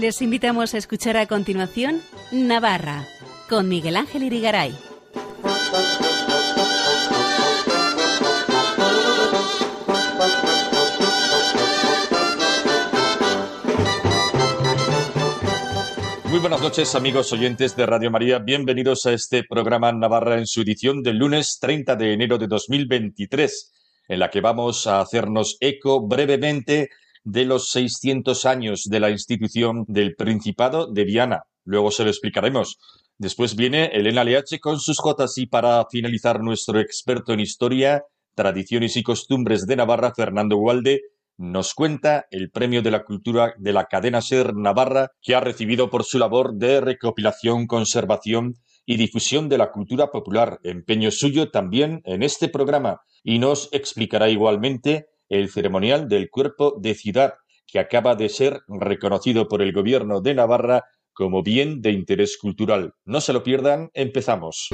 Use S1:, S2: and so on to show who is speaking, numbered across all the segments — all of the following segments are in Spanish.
S1: Les invitamos a escuchar a continuación Navarra con Miguel Ángel Irigaray.
S2: Muy buenas noches amigos oyentes de Radio María, bienvenidos a este programa Navarra en su edición del lunes 30 de enero de 2023, en la que vamos a hacernos eco brevemente de los 600 años de la institución del Principado de Viana. Luego se lo explicaremos. Después viene Elena Leache con sus jotas y para finalizar nuestro experto en historia, tradiciones y costumbres de Navarra, Fernando Gualde, nos cuenta el premio de la cultura de la cadena Ser Navarra que ha recibido por su labor de recopilación, conservación y difusión de la cultura popular, empeño suyo también en este programa, y nos explicará igualmente el ceremonial del cuerpo de ciudad, que acaba de ser reconocido por el gobierno de Navarra como bien de interés cultural. No se lo pierdan, empezamos.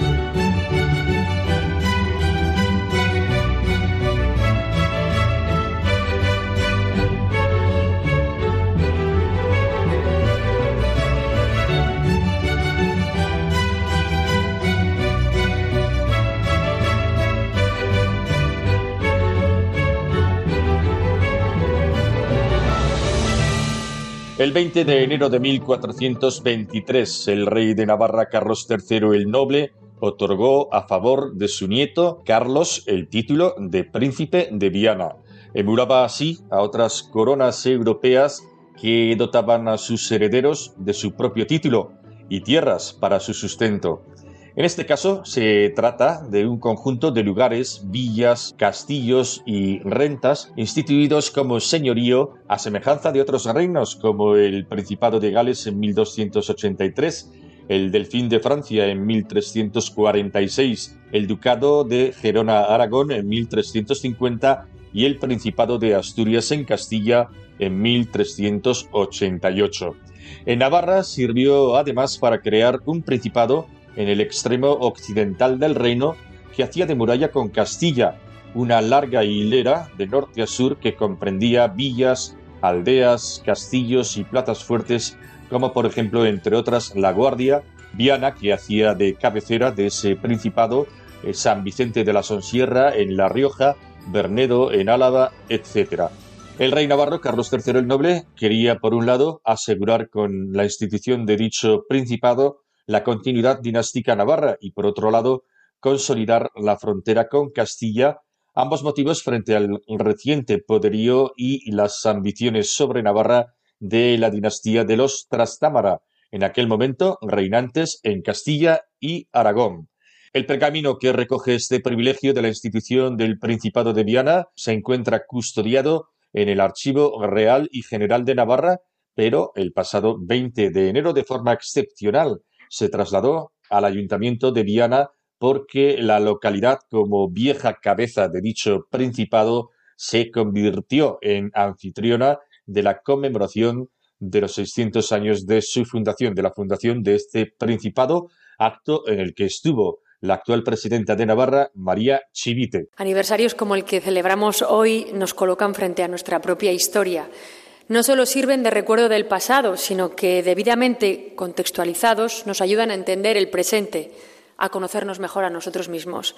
S2: El 20 de enero de 1423, el rey de Navarra Carlos III el Noble otorgó a favor de su nieto Carlos el título de príncipe de Viana. Emulaba así a otras coronas europeas que dotaban a sus herederos de su propio título y tierras para su sustento. En este caso se trata de un conjunto de lugares, villas, castillos y rentas instituidos como señorío a semejanza de otros reinos como el Principado de Gales en 1283, el Delfín de Francia en 1346, el Ducado de Gerona Aragón en 1350 y el Principado de Asturias en Castilla en 1388. En Navarra sirvió además para crear un principado en el extremo occidental del reino que hacía de muralla con Castilla, una larga hilera de norte a sur que comprendía villas, aldeas, castillos y plazas fuertes, como por ejemplo, entre otras, La Guardia, Viana, que hacía de cabecera de ese principado, eh, San Vicente de la Sonsierra en La Rioja, Bernedo en Álava, etc. El rey navarro Carlos III el Noble quería, por un lado, asegurar con la institución de dicho principado la continuidad dinástica navarra y, por otro lado, consolidar la frontera con Castilla, ambos motivos frente al reciente poderío y las ambiciones sobre Navarra de la dinastía de los Trastámara, en aquel momento reinantes en Castilla y Aragón. El pergamino que recoge este privilegio de la institución del Principado de Viana se encuentra custodiado en el Archivo Real y General de Navarra, pero el pasado 20 de enero, de forma excepcional, se trasladó al ayuntamiento de Viana porque la localidad, como vieja cabeza de dicho principado, se convirtió en anfitriona de la conmemoración de los 600 años de su fundación, de la fundación de este principado, acto en el que estuvo la actual presidenta de Navarra, María Chivite.
S3: Aniversarios como el que celebramos hoy nos colocan frente a nuestra propia historia no solo sirven de recuerdo del pasado, sino que debidamente contextualizados nos ayudan a entender el presente, a conocernos mejor a nosotros mismos.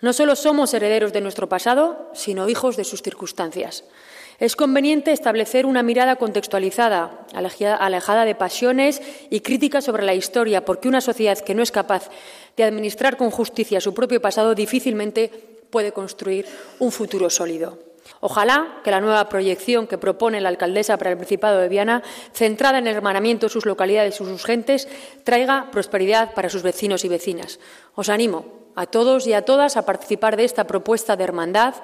S3: No solo somos herederos de nuestro pasado, sino hijos de sus circunstancias. Es conveniente establecer una mirada contextualizada, alejada de pasiones y críticas sobre la historia, porque una sociedad que no es capaz de administrar con justicia su propio pasado difícilmente puede construir un futuro sólido. Ojalá que la nueva proyección que propone la alcaldesa para el Principado de Viana, centrada en el hermanamiento de sus localidades y sus gentes, traiga prosperidad para sus vecinos y vecinas. Os animo a todos y a todas a participar de esta propuesta de hermandad.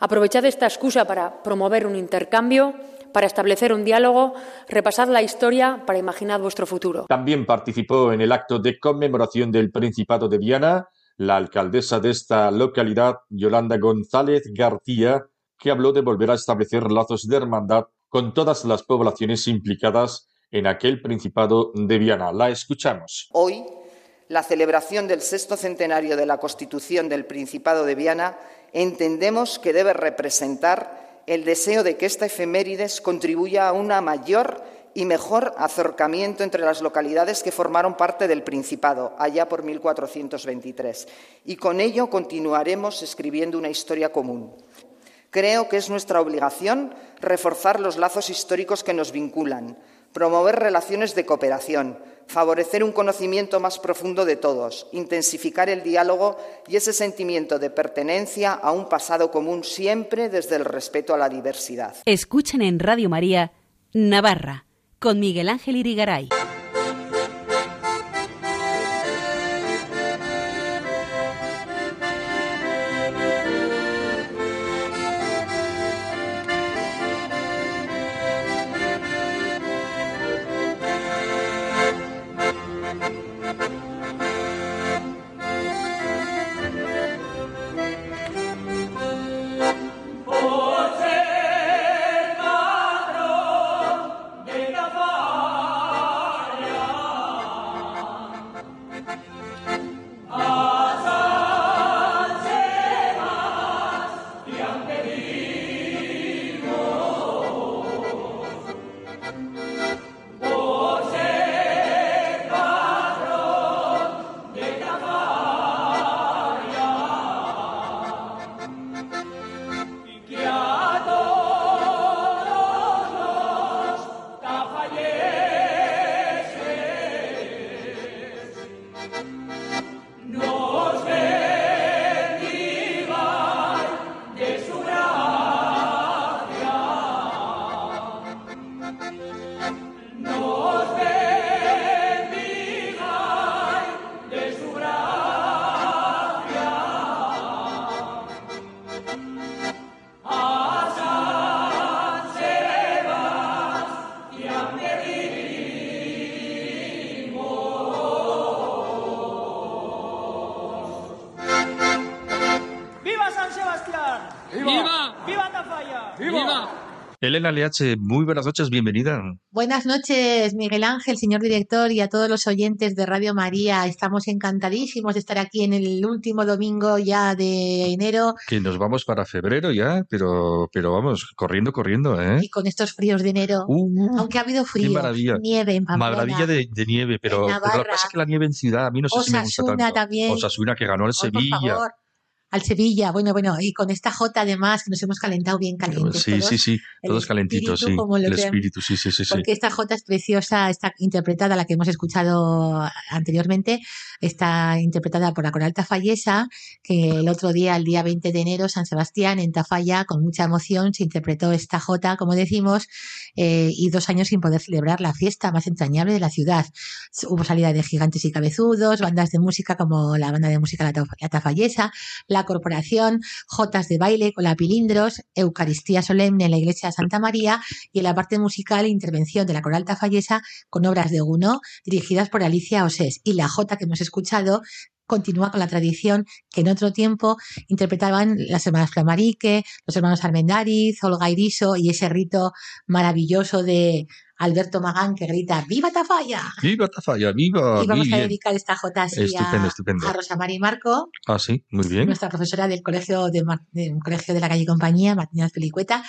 S3: Aprovechad esta excusa para promover un intercambio, para establecer un diálogo, repasad la historia para imaginar vuestro futuro.
S2: También participó en el acto de conmemoración del Principado de Viana la alcaldesa de esta localidad, Yolanda González García, que habló de volver a establecer lazos de hermandad con todas las poblaciones implicadas en aquel Principado de Viana. La escuchamos.
S4: Hoy, la celebración del sexto centenario de la Constitución del Principado de Viana, entendemos que debe representar el deseo de que esta efemérides contribuya a una mayor y mejor acercamiento entre las localidades que formaron parte del Principado, allá por 1423. Y con ello continuaremos escribiendo una historia común. Creo que es nuestra obligación reforzar los lazos históricos que nos vinculan, promover relaciones de cooperación, favorecer un conocimiento más profundo de todos, intensificar el diálogo y ese sentimiento de pertenencia a un pasado común siempre desde el respeto a la diversidad.
S1: Escuchen en Radio María Navarra con Miguel Ángel Irigaray.
S5: Elena LH, muy buenas noches, bienvenida.
S6: Buenas noches, Miguel Ángel, señor director, y a todos los oyentes de Radio María. Estamos encantadísimos de estar aquí en el último domingo ya de enero.
S5: Que nos vamos para febrero ya, pero, pero vamos, corriendo, corriendo, ¿eh?
S6: Y con estos fríos de enero, uh, aunque ha habido frío, nieve en Pamplona.
S5: Maravilla de, nieve, pero, pero, lo que pasa es que la nieve en ciudad a mí no sé si me gusta tanto.
S6: también.
S5: Osasuna que ganó el Sevilla
S6: al Sevilla. Bueno, bueno, y con esta J además que nos hemos calentado bien calientes.
S5: Sí, sí, sí, todos calentitos, sí. el espíritu, sí, sí, sí.
S6: Porque esta J es preciosa, está interpretada, la que hemos escuchado anteriormente, está interpretada por la Coral Tafallesa, que el otro día, el día 20 de enero, San Sebastián, en Tafalla, con mucha emoción, se interpretó esta J, como decimos, eh, y dos años sin poder celebrar la fiesta más entrañable de la ciudad. Hubo salida de gigantes y cabezudos, bandas de música como la banda de música La Tafallesa, la corporación, jotas de baile con la pilindros, Eucaristía solemne en la iglesia de Santa María y en la parte musical intervención de la coral tafallesa con obras de Guno dirigidas por Alicia Osés. Y la jota que hemos escuchado continúa con la tradición que en otro tiempo interpretaban las hermanas Flamarique, los hermanos Armendariz, Olga Iriso y ese rito maravilloso de Alberto Magán que grita ¡Viva Tafalla!
S5: ¡Viva Tafalla! ¡Viva!
S6: Y vamos a dedicar esta
S5: estupendo,
S6: a, Rosa Mari Marco.
S5: Ah, sí, muy bien.
S6: Nuestra profesora del colegio de, colegio de la calle Compañía, Martínez Pelicueta,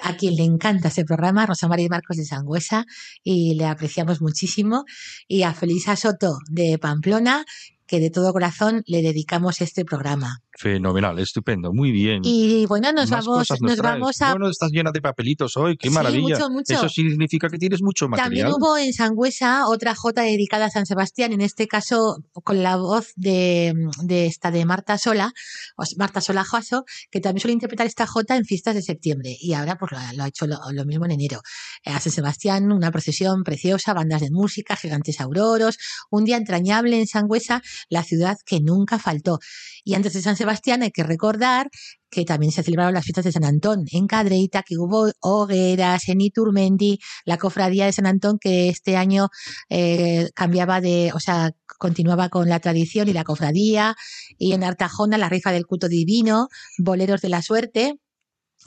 S6: a quien le encanta este programa, Rosa Mari Marcos de Sangüesa, y le apreciamos muchísimo. Y a Felisa Soto de Pamplona, que de todo corazón le dedicamos este programa.
S5: Fenomenal, estupendo, muy bien.
S6: Y bueno, nos vamos, nos, vamos a.
S5: Bueno, estás llena de papelitos hoy, qué maravilla. Eso significa que tienes mucho material.
S6: También hubo en Sangüesa otra Jota dedicada a San Sebastián, en este caso con la voz de, de esta de Marta Sola, Marta Sola Joaso, que también suele interpretar esta Jota en fiestas de septiembre. Y ahora pues lo, ha hecho lo, mismo en enero. A San Sebastián, una procesión preciosa, bandas de música, gigantes auroros, un día entrañable en Sangüesa, la ciudad que nunca faltó. Y antes de San Sebastián hay que recordar que también se celebraron las fiestas de San Antón en Cadreita, que hubo hogueras en Iturmendi, la cofradía de San Antón que este año eh, cambiaba de, o sea, continuaba con la tradición y la cofradía, y en Artajona la rifa del culto divino, boleros de la suerte,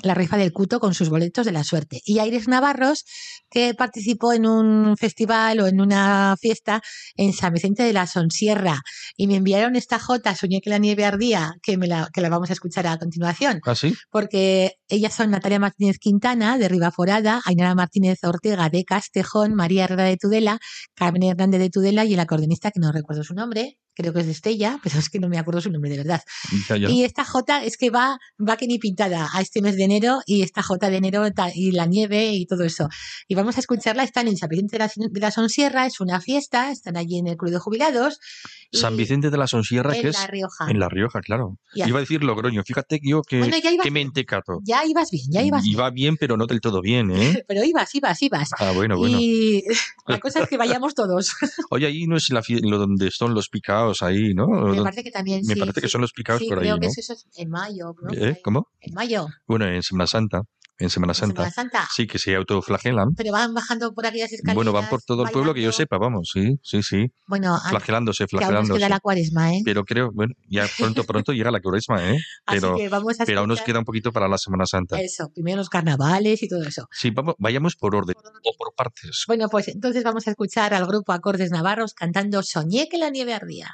S6: la rifa del cuto con sus boletos de la suerte. Y Aires Navarros, que participó en un festival o en una fiesta en San Vicente de la Sonsierra. Y me enviaron esta jota, Soñé que la nieve ardía, que, me la, que la vamos a escuchar a continuación.
S2: ¿Ah, sí?
S6: Porque ellas son Natalia Martínez Quintana, de Ribaforada, Ainara Martínez Ortega, de Castejón, María Herrera de Tudela, Carmen Hernández de Tudela y el acordeonista, que no recuerdo su nombre, creo que es de Estella, pero es que no me acuerdo su nombre de verdad. Y esta J es que va, va que ni pintada a este mes de enero y esta J de enero y la nieve y todo eso. Y vamos a escucharla, están en San Vicente de la, de la Sonsierra, es una fiesta, están allí en el Club de Jubilados.
S2: San Vicente de la Sonsierra,
S6: en
S2: que es
S6: La Rioja.
S2: en La Rioja, claro.
S6: Ya.
S2: Iba a decir Logroño. Fíjate que yo que,
S6: Bueno, ya ibas
S2: que.
S6: Ya ibas bien, ya ibas.
S2: Iba bien, pero no del todo bien, ¿eh?
S6: Pero ibas, ibas, ibas.
S2: Ah, bueno, bueno.
S6: Y la cosa es que vayamos todos.
S2: Oye, ahí no es la lo donde son los ahí, ¿no?
S6: Me parece que también
S2: Me
S6: sí,
S2: parece que
S6: sí.
S2: son los picaos
S6: Sí,
S2: por ahí,
S6: creo
S2: ¿no?
S6: que eso es en mayo. ¿no?
S2: ¿Eh? ¿Cómo?
S6: En mayo,
S2: Bueno, en Semana Santa. En Semana Santa.
S6: Semana Santa.
S2: Sí, que se autoflagelan.
S6: Pero van bajando por aquellas escaleras.
S2: Bueno, van por todo el pueblo que yo sepa, vamos, sí, sí, sí.
S6: Bueno, a-
S2: Flagelándose,
S6: que aún nos
S2: flagelándose.
S6: queda la cuaresma, ¿eh?
S2: Pero creo, bueno, ya pronto, pronto llega la cuaresma, ¿eh? Pero,
S6: Así que vamos a
S2: pero aún nos queda un poquito para la Semana Santa.
S6: Eso, primero los carnavales y todo eso.
S2: Sí, vamos, vayamos por orden o por partes.
S6: Bueno, pues entonces vamos a escuchar al grupo Acordes Navarros cantando Soñé que la nieve ardía.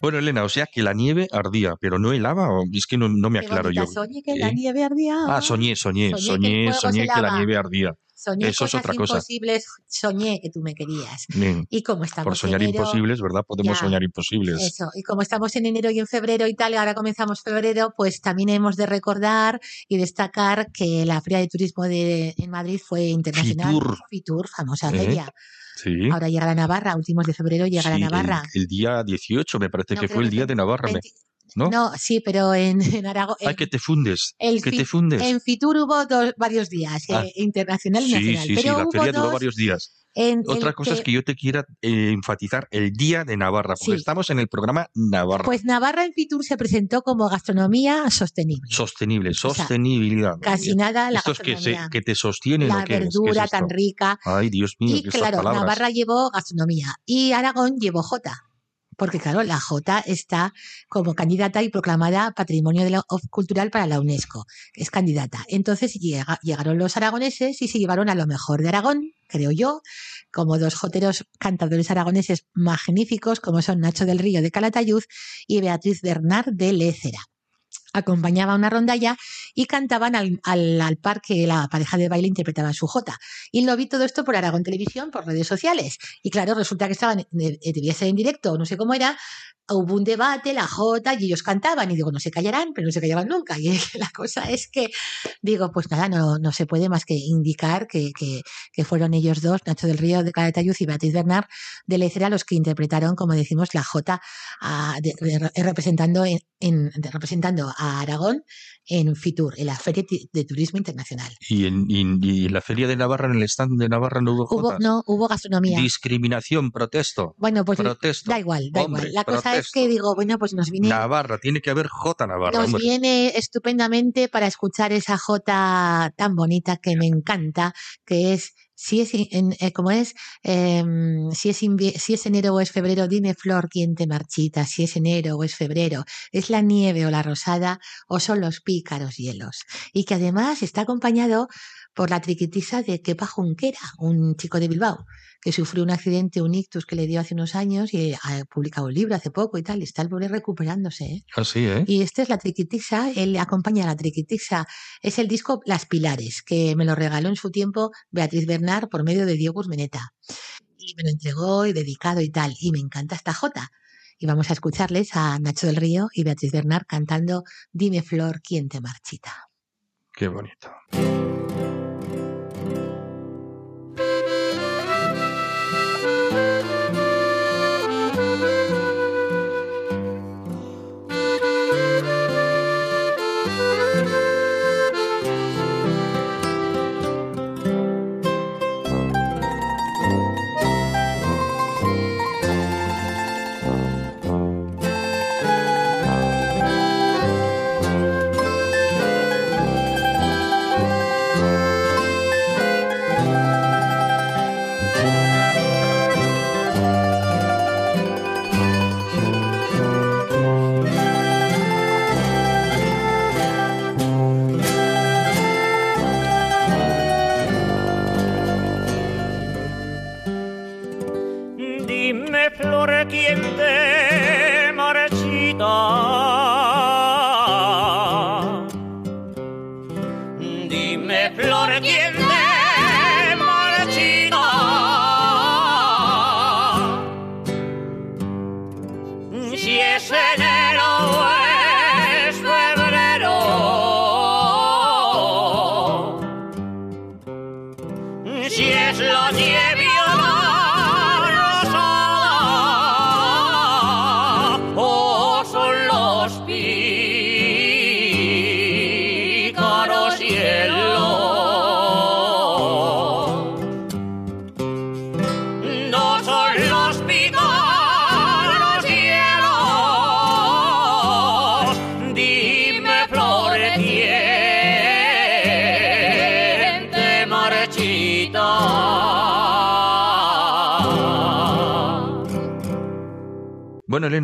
S2: Bueno, Elena, o sea que la nieve ardía, pero no helaba, o es que no, no me aclaro
S6: bonita,
S2: yo.
S6: Soñé que la
S2: ¿Eh?
S6: nieve ardía.
S2: Ah, soñé, soñé,
S6: Soñé
S2: soñé, que la nieve ardía.
S6: Soñé
S2: eso es
S6: cosas
S2: otra cosa.
S6: imposibles, soñé que tú me querías.
S2: Bien.
S6: Y como estamos
S2: Por soñar
S6: en enero,
S2: imposibles, ¿verdad? Podemos
S6: ya.
S2: soñar imposibles.
S6: Eso, y como estamos en enero y en febrero y tal, y ahora comenzamos febrero, pues también hemos de recordar y destacar que la Feria de Turismo de, en Madrid fue internacional.
S2: Fitur.
S6: Fitur, famosa
S2: ¿Eh?
S6: feria.
S2: Sí.
S6: Ahora llega la Navarra, últimos de febrero llega
S2: Sí,
S6: la Navarra.
S2: El, día 18 me parece
S6: No,
S2: que fue el día de Navarra, me-
S6: 20
S2: ¿no?
S6: No, sí, pero en, en Aragón.
S2: Ay,
S6: en-
S2: que te fundes.
S6: el
S2: que te fundes.
S6: En Fitur hubo dos, varios días,
S2: Ah.
S6: eh, internacional y
S2: Sí,
S6: nacional.
S2: sí, sí,
S6: pero
S2: la
S6: hubo
S2: feria duró
S6: dos
S2: varios días.
S6: en
S2: Otra cosa es que yo te quiera eh, enfatizar el día de Navarra, porque
S6: Sí.
S2: estamos en el programa Navarra.
S6: Pues Navarra en Fitur se presentó como gastronomía sostenible.
S2: Sostenible,
S6: sea,
S2: sostenibilidad.
S6: Casi nada la
S2: Esto es que, se,
S6: gastronomía.
S2: que te sostienen
S6: la
S2: o qué es? ¿Qué es
S6: verdura tan rica.
S2: Ay, Dios mío,
S6: Y
S2: que
S6: claro,
S2: palabras.
S6: Navarra llevó gastronomía y Aragón llevó Jota. Porque claro, la Jota está como candidata y proclamada Patrimonio de la- Cultural para la UNESCO. Es candidata. Entonces llega- llegaron los aragoneses y se llevaron a lo mejor de Aragón, creo yo, como dos joteros cantadores aragoneses magníficos, como son Nacho del Río de Calatayud y Beatriz Bernard de Lécera. Acompañaba una rondalla y cantaban al, al, al par que la pareja de baile interpretaba su jota. Y lo vi todo esto por Aragón Televisión, por redes sociales. Y claro, resulta que estaban, eh, debía ser en directo, no sé cómo era, hubo un debate, la jota, y ellos cantaban. Y digo, no se callarán, pero no se callaban nunca. Y la cosa es que, digo, pues nada, no, no se puede más que indicar que, que, fueron ellos dos, Nacho del Río de Calatayud y Beatriz Bernard de Lecera, los que interpretaron, como decimos, la jota a- de- de- representando, representando a Aragón en Fitur, en la Feria de Turismo Internacional.
S2: Y en, y- y en la feria de Navarra, en el stand de Navarra, no hubo
S6: Hubo, no, hubo gastronomía.
S2: Discriminación, protesto.
S6: Bueno, pues
S2: protesto.
S6: da igual, da
S2: Hombre,
S6: igual. La cosa es que digo, bueno, pues nos viene,
S2: Navarra, tiene que haber J Navarra,
S6: nos
S2: hombre.
S6: viene estupendamente para escuchar esa jota tan bonita que me encanta, que es Si es, en, eh, como es, em, si, es si es enero o es febrero, dime flor quién te marchita, si es enero o es febrero, es la nieve o la rosada o son los pícaros hielos. Y que además está acompañado por la triquitisa de Kepa Junquera, un chico de Bilbao, que sufrió un accidente, un ictus que le dio hace unos años y ha publicado un libro hace poco y tal, y está el pobre recuperándose. ¿eh?
S2: Así, ¿eh?
S6: Y este es la triquitisa, él acompaña a la triquitisa, es el disco Las Pilares, que me lo regaló en su tiempo Beatriz Bernard por medio de Diego Urmeneta. Y me lo entregó y dedicado y tal, y me encanta esta jota. Y vamos a escucharles a Nacho del Río y Beatriz Bernard cantando Dime Flor, ¿quién te marchita?
S2: Qué bonito.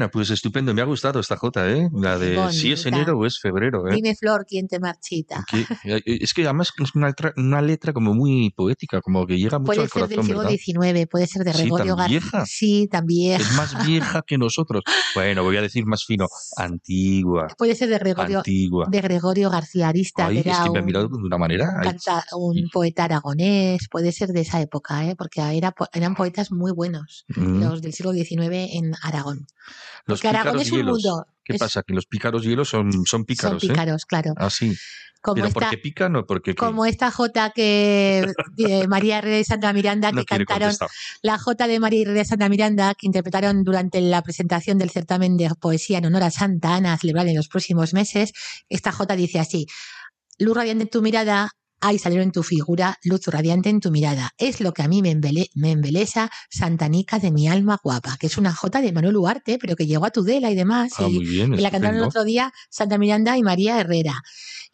S2: in pues estupendo. Me ha gustado esta jota, ¿eh? La de si es enero o es febrero, ¿eh?
S6: Dime, Flor, ¿quién te marchita?
S2: Eh, es que además es una letra, una letra, como muy poética, como que llega mucho
S6: puede
S2: al corazón,
S6: Puede ser del siglo XIX, puede ser de Gregorio
S2: García. vieja?
S6: Sí, también.
S2: Es más vieja que nosotros. Bueno, voy a decir más fino, antigua.
S6: Puede ser de Gregorio,
S2: antigua.
S6: De Gregorio García Arista.
S2: Ay, es que me ha mirado de una manera.
S6: Un, un poeta aragonés, puede ser de esa época, ¿eh? Porque era, eran poetas muy buenos, mm. los del siglo XIX en Aragón.
S2: Los pícaros hielos. ¿Qué pasa? Que los pícaros hielos son, son pícaros.
S6: Son pícaros, claro.
S2: Así. Ah, ¿Pero esta, porque pican o porque
S6: Como esta J que María Herrera de Santa Miranda, que cantaron la J de María Herrera de Santa Miranda, que interpretaron durante la presentación del certamen de poesía en honor a Santa Ana, a celebrar en los próximos meses. Esta J dice así: Luz radiante en tu mirada, Ay, salieron en tu figura, luz radiante en tu mirada. Es lo que a mí me, me embelesa, Santanica de mi alma guapa, que es una jota de Manuel Ugarte, pero que llegó a Tudela y demás.
S2: Ah, y,
S6: y la cantaron el otro día Santa Miranda y María Herrera.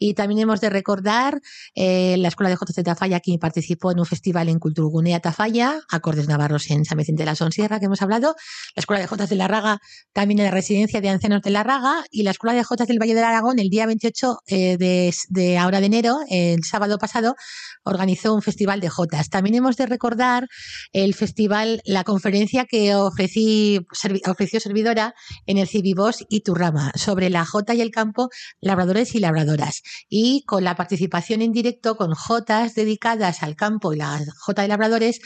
S6: Y también hemos de recordar eh, la Escuela de Jotas de Tafalla, que participó en un festival en Culturgunea Tafalla, Acordes Navarros en San Vicente de la Sonsierra, que hemos hablado, la Escuela de Jotas de la Raga, también en la Residencia de Ancianos de la Raga, y la Escuela de Jotas del Valle del Aragón, el día 28 eh, de, de ahora de enero, el sábado pasado, organizó un festival de Jotas. También hemos de recordar el festival, la conferencia que ofreció servidora en el Cibibos y Turrama sobre la Jota y el campo, labradores y labradoras y con la participación en directo con Jotas dedicadas al campo y la J de Labradores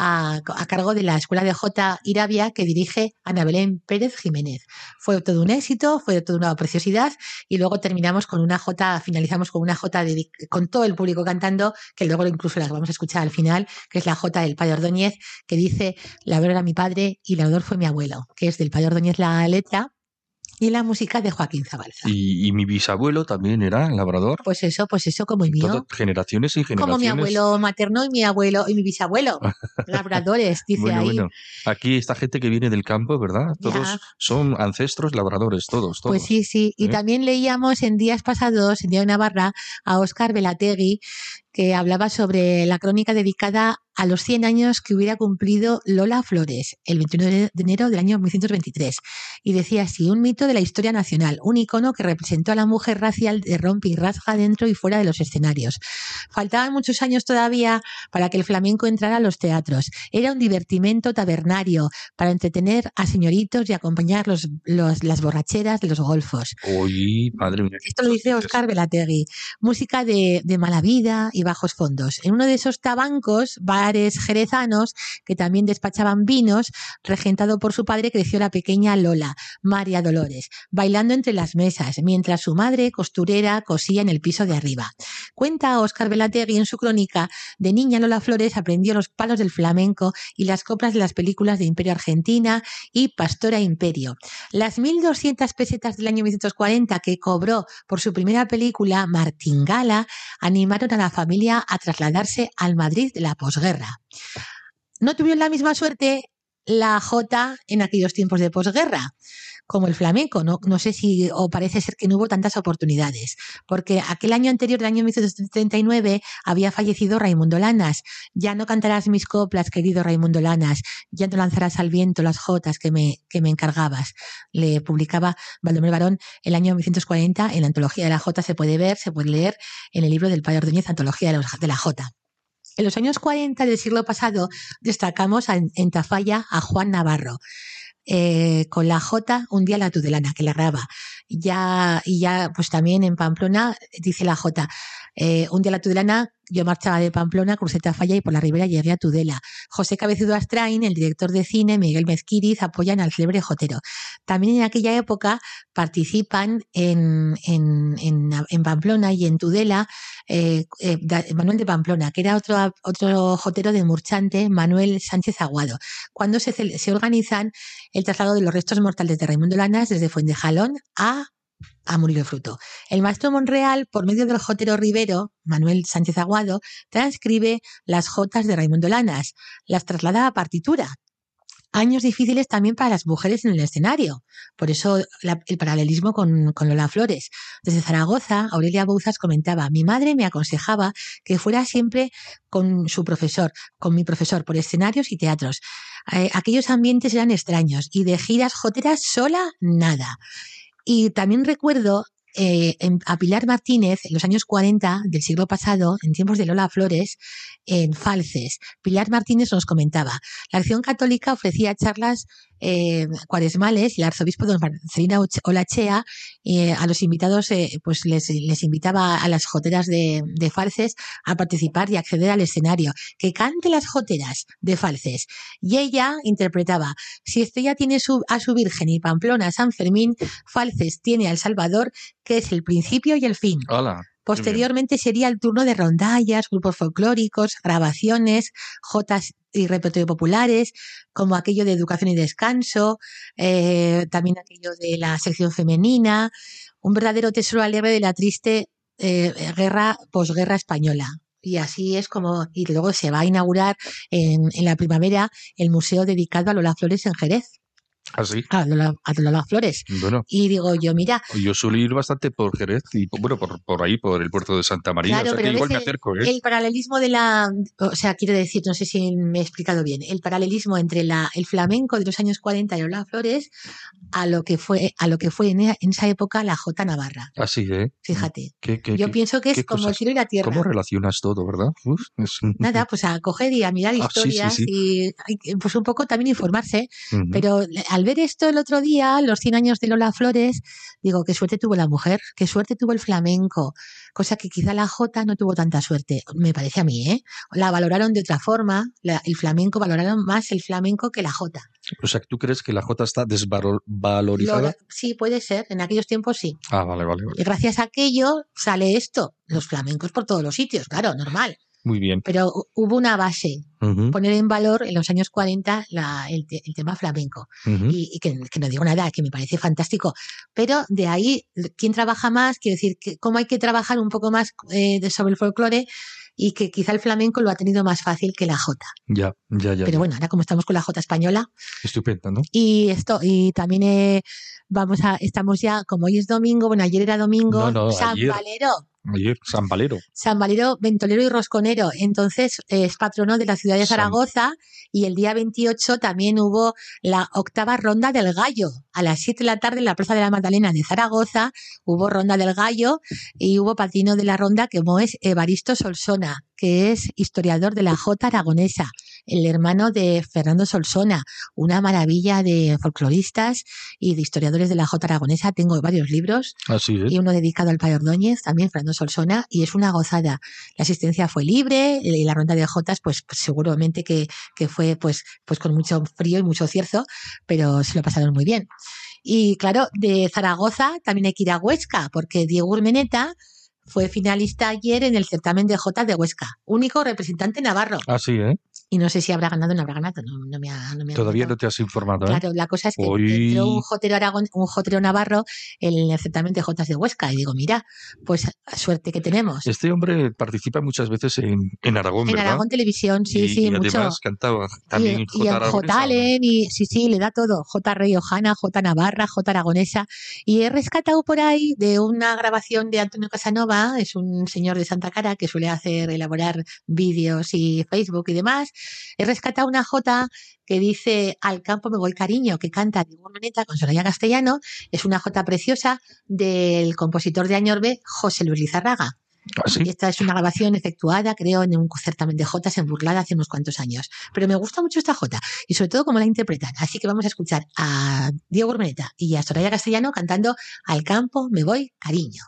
S6: a, cargo de la Escuela de J Irabia que dirige Ana Belén Pérez Jiménez. Fue todo un éxito, fue toda una preciosidad y luego terminamos con una J, finalizamos con una J con todo el público cantando, que luego incluso la vamos a escuchar al final, que es la J del Padre Ordóñez, que dice, la era mi padre y la fue mi abuelo, que es del Padre Ordóñez la letra y la música de Joaquín Zabalza.
S2: Y, mi bisabuelo también era labrador.
S6: Pues eso, pues eso, como el mío.
S2: generaciones y generaciones.
S6: Como mi abuelo materno y mi abuelo y mi bisabuelo. labradores, dice bueno, ahí. Bueno,
S2: aquí esta gente que viene del campo, ¿verdad? Todos son ancestros labradores, todos, todos.
S6: Pues sí, sí. Y ¿Eh? también leíamos en días pasados, en Día de Navarra, a Óscar Velategui, que hablaba sobre la crónica dedicada a los 100 años que hubiera cumplido Lola Flores, el 21 de enero del año 1923. Y decía así, un mito de la historia nacional, un icono que representó a la mujer racial de rompe y rasga dentro y fuera de los escenarios. Faltaban muchos años todavía para que el flamenco entrara a los teatros. Era un divertimento tabernario para entretener a señoritos y acompañar los, los- las borracheras de los golfos. Esto lo dice Oscar Velategui. Música de, de mala vida y bajos fondos. En uno de esos tabancos, bares jerezanos, que también despachaban vinos, regentado por su padre, creció la pequeña Lola, María Dolores, bailando entre las mesas, mientras su madre, costurera, cosía en el piso de arriba. Cuenta Oscar Velategui en su crónica, de niña Lola Flores aprendió los palos del flamenco y las coplas de las películas de Imperio Argentina y Pastora Imperio. Las 1.200 pesetas del año 1940 que cobró por su primera película, Martingala, animaron a la familia a trasladarse al Madrid de la posguerra. No tuvieron la misma suerte la Jota en aquellos tiempos de posguerra como el flamenco. No, sé si, o parece ser que no hubo tantas oportunidades, porque aquel año anterior, el año 1939, había fallecido Raimundo Lanas. Ya no cantarás mis coplas, querido Raimundo Lanas, ya no lanzarás al viento las jotas que me, que me encargabas. Le publicaba Baldomero Barón el año 1940 en la antología de la Jota, se puede ver, se puede leer en el libro del Padre Ordóñez, Antología de, la Jota. En los años 40 del siglo pasado destacamos en Tafalla a Juan Navarro. Eh, con la J, un día la tudelana, que la graba. Ya, y ya, pues también en Pamplona, dice la J, eh, un día la tudelana, yo marchaba de Pamplona, crucé Tafalla y por la ribera llegué a Tudela. José Cabecedo Astrain, el director de cine, Miguel Mezquiriz, apoyan al célebre Jotero. También en aquella época participan en, en, en, Pamplona y en Tudela eh, eh, Manuel de Pamplona, que era otro, otro jotero de Murchante, Manuel Sánchez Aguado, cuando se, se organizan el traslado de los restos mortales de Raimundo Lanas desde Fuentejalón a a Murillo Fruto. El maestro Monreal, por medio del jotero Rivero, Manuel Sánchez Aguado, transcribe las jotas de Raimundo Lanas, las traslada a partitura. Años difíciles también para las mujeres en el escenario. Por eso el paralelismo con, con Lola Flores. Desde Zaragoza, Aurelia Bouzas comentaba, mi madre me aconsejaba que fuera siempre con su profesor, con mi profesor, por escenarios y teatros. Eh, aquellos ambientes eran extraños y de giras joteras sola, nada. Y también recuerdo eh, a Pilar Martínez en los años 40 del siglo pasado, en tiempos de Lola Flores, en Falces. Pilar Martínez nos comentaba, la Acción Católica ofrecía charlas eh, cuaresmales y el arzobispo don Marcelino Och- Olachea eh, a los invitados eh, pues les, les invitaba a las joteras de, de Falces a participar y acceder al escenario. Que cante las joteras de Falces. Y ella interpretaba, si Estella tiene su- a su Virgen y Pamplona San Fermín, Falces tiene al Salvador, que es el principio y el fin.
S2: Hola.
S6: Posteriormente sería el turno de rondallas, grupos folclóricos, grabaciones, jotas y repertorio populares, como aquello de educación y descanso, eh, también aquello de la sección femenina, un verdadero tesoro alegre de la triste eh, guerra, posguerra española. Y así es como, y luego se va a inaugurar en, en la primavera el museo dedicado a Lola Flores en Jerez,
S2: Así.
S6: a Lola, a Lola Flores.
S2: Bueno,
S6: Y digo yo, mira,
S2: yo suelo ir bastante por Jerez y, bueno, por, por ahí, por el puerto de Santa María.
S6: Claro,
S2: o sea
S6: pero
S2: que igual me acerco, ¿eh?
S6: El paralelismo de la, o sea, quiero decir, no sé si me he explicado bien, el paralelismo entre la, el flamenco de los años 40 y Lola Flores a lo que fue, a lo que fue en, e- esa época la Jota Navarra.
S2: Así, ¿eh?
S6: Fíjate.
S2: ¿Qué, qué-
S6: Yo
S2: qué-
S6: pienso que es como el
S2: cosas?
S6: cielo y la tierra.
S2: ¿Cómo relacionas todo, verdad? Uf, es-
S6: Nada, pues a coger y a mirar
S2: Ah, sí, sí,
S6: historias
S2: sí.
S6: y pues un poco también informarse.
S2: Ujú.
S6: Pero al ver esto el otro día, los 100 años de Lola Flores, digo, qué suerte tuvo la mujer, qué suerte tuvo el flamenco, cosa que quizá la Jota no tuvo tanta suerte, me parece a mí, ¿eh? La valoraron de otra forma, la- el flamenco, valoraron más el flamenco que la Jota.
S2: O sea, ¿tú crees que la Jota está desvalorizada?
S6: Lo- sí, puede ser, en aquellos tiempos sí.
S2: Ah, vale, vale, vale.
S6: Y gracias a aquello sale esto, los flamencos por todos los sitios, claro, normal.
S2: Muy bien.
S6: Pero hu- hubo una base, poner en valor en los años 40 la- el, te- el tema flamenco. y, y que, que no digo nada, que me parece fantástico. Pero de ahí, ¿quién trabaja más? Quiero decir, que cómo hay que trabajar un poco más eh, sobre el folclore y que quizá el flamenco lo ha tenido más fácil que la jota.
S2: Ya, ya, ya.
S6: Pero
S2: ya.
S6: bueno, ahora como estamos con la jota española
S2: Estupendo, ¿no?
S6: y esto, y también eh, vamos a, estamos ya, como hoy es domingo, bueno, ayer era domingo,
S2: No, no,
S6: San
S2: ayer.
S6: Valero.
S2: Ayer, San Valero.
S6: San Valero, ventolero y rosconero. Entonces eh, es patrono de la ciudad de
S2: San-
S6: Zaragoza y el día 28 también hubo la octava ronda del gallo. A las 7 de la tarde en la Plaza de la Magdalena de Zaragoza hubo ronda del gallo y hubo patino de la ronda como es Evaristo Solsona, que es historiador de la Jota aragonesa, el hermano de Fernando Solsona, una maravilla de folcloristas y de historiadores de la Jota aragonesa. Tengo varios libros
S2: Así es.
S6: y uno dedicado al Padre Ordóñez, también Fernando Solsona, y es una gozada. La asistencia fue libre y la ronda de Jotas, pues, pues seguramente que, que fue pues, pues con mucho frío y mucho cierzo, pero se lo pasaron muy bien. Y claro, de Zaragoza también hay que ir a Huesca, porque Diego Urmeneta fue finalista ayer en el certamen de Jotas de Huesca, único representante navarro.
S2: Así, ¿eh?
S6: Y no sé si habrá ganado o no habrá ganado, no, no me ha, no me ha
S2: Todavía no te has informado, ¿eh?
S6: Claro, la cosa es que
S2: Hoy-
S6: entró un jotero aragón, un jotero navarro en el certamen de Jotas de Huesca y digo, mira, pues suerte que tenemos.
S2: Este hombre participa muchas veces en, en Aragón,
S6: En
S2: ¿verdad?
S6: Aragón Televisión, sí,
S2: y,
S6: sí,
S2: y
S6: mucho.
S2: además cantaba también
S6: y, y
S2: J.
S6: en
S2: Aragonesa,
S6: J. Allen, y sí, sí, le da todo. J. Riojana, J. Navarra, J. Aragonesa. Y he rescatado por ahí de una grabación de Antonio Casanova, es un señor de Santa Cara que suele hacer, elaborar vídeos y Facebook y demás. He rescatado una J que dice Al campo me voy cariño, que canta Diego Maneta con Soraya Castellano. Es una J preciosa del compositor de Añorbe, José Luis Lizarraga.
S2: ¿Ah, sí?
S6: Y esta es una grabación efectuada, creo, en un certamen de Jotas en Burlada hace unos cuantos años. Pero me gusta mucho esta Jota y sobre todo cómo la interpretan. Así que vamos a escuchar a Diego Urmeneta y a Soraya Castellano cantando Al campo me voy, cariño.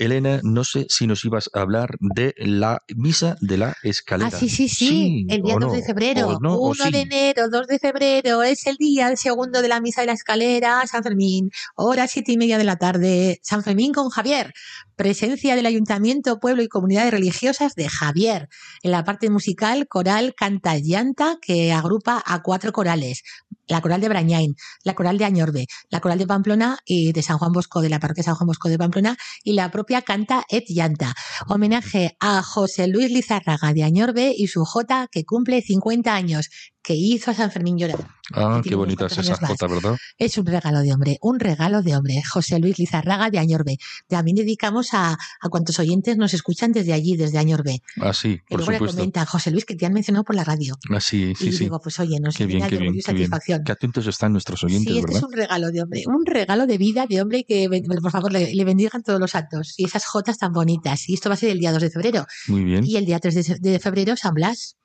S2: Elena, no sé si nos ibas a hablar de la misa de la escalera.
S6: Ah, sí, sí, sí, el día
S2: o
S6: 2
S2: no,
S6: de febrero.
S2: no, o
S6: 1
S2: sí.
S6: de enero, 2 de febrero, es el día el segundo de la misa de la escalera, San Fermín, hora siete y media de la tarde, San Fermín con Javier. Presencia del Ayuntamiento, Pueblo y Comunidades Religiosas de Javier. En la parte musical, coral Canta Llanta, que agrupa a cuatro corales. La coral de Brañain, la coral de Añorbe, la coral de Pamplona y de San Juan Bosco, de la parroquia San Juan Bosco de Pamplona, y la propia Canta Et Llanta. Homenaje a José Luis Lizárraga de Añorbe y su Jota, que cumple 50 años, que hizo a San Fermín llorar.
S2: Ah, qué bonita es esa jota, ¿verdad?
S6: Es un regalo de hombre, un regalo de hombre. José Luis Lizarraga de Añorbe. También dedicamos a, a cuantos oyentes nos escuchan desde allí, desde Añorbe.
S2: Ah, sí, por
S6: luego le
S2: supuesto.
S6: comentan, José Luis, que te han mencionado por la radio.
S2: Ah, sí, sí,
S6: y
S2: sí.
S6: digo, pues oye, nos
S2: Qué bien, qué bien, qué bien.
S6: satisfacción.
S2: Qué atentos están nuestros oyentes,
S6: Sí, este
S2: ¿verdad?
S6: es un regalo de hombre, un regalo de vida de hombre que, ben- por favor, le, le bendigan todos los santos y esas jotas tan bonitas. Y esto va a ser el día 2 de febrero.
S2: Muy bien.
S6: Y el día 3 de, de febrero, San Blas.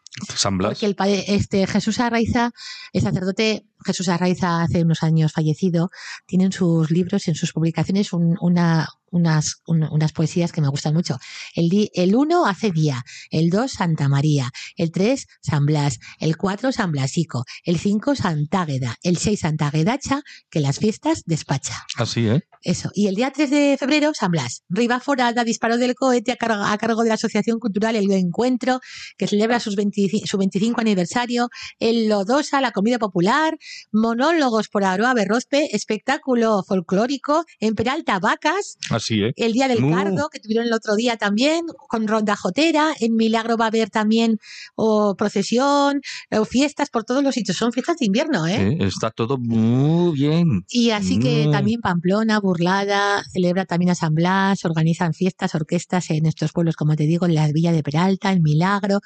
S6: Porque el padre, este Jesús Arraiza, el sacerdote Jesús Arraiza, hace unos años fallecido, tiene en sus libros, en sus publicaciones, un- una, unas, un- unas poesías que me gustan mucho. El, di- el 1 hace día, el 2 Santa María, el 3 San Blas, el 4 San Blasico, el 5 Santágueda, el 6 Santáguedacha, que las fiestas despacha.
S2: Así, ¿eh?
S6: Eso. Y el día 3 de febrero, San Blas. Riva Forada, disparo del cohete a cargo, a cargo de la Asociación Cultural El Encuentro, que celebra sus 25 su 25 aniversario. El Lodosa, la comida popular. Monólogos por Aroa Berrospe. Espectáculo folclórico. En Peralta, Vacas.
S2: Así, ¿eh?
S6: El Día del
S2: Mu.
S6: Cardo, que tuvieron el otro día también, con Ronda Jotera. En Milagro va a haber también o procesión, o fiestas por todos los sitios. Son fiestas de invierno,
S2: ¿eh? Está todo muy bien.
S6: Y así que
S2: Mm.
S6: también Pamplona, Burlada, celebra también a San Blas, organizan fiestas, orquestas en estos pueblos, como te digo, en la Villa de Peralta, en Milagro.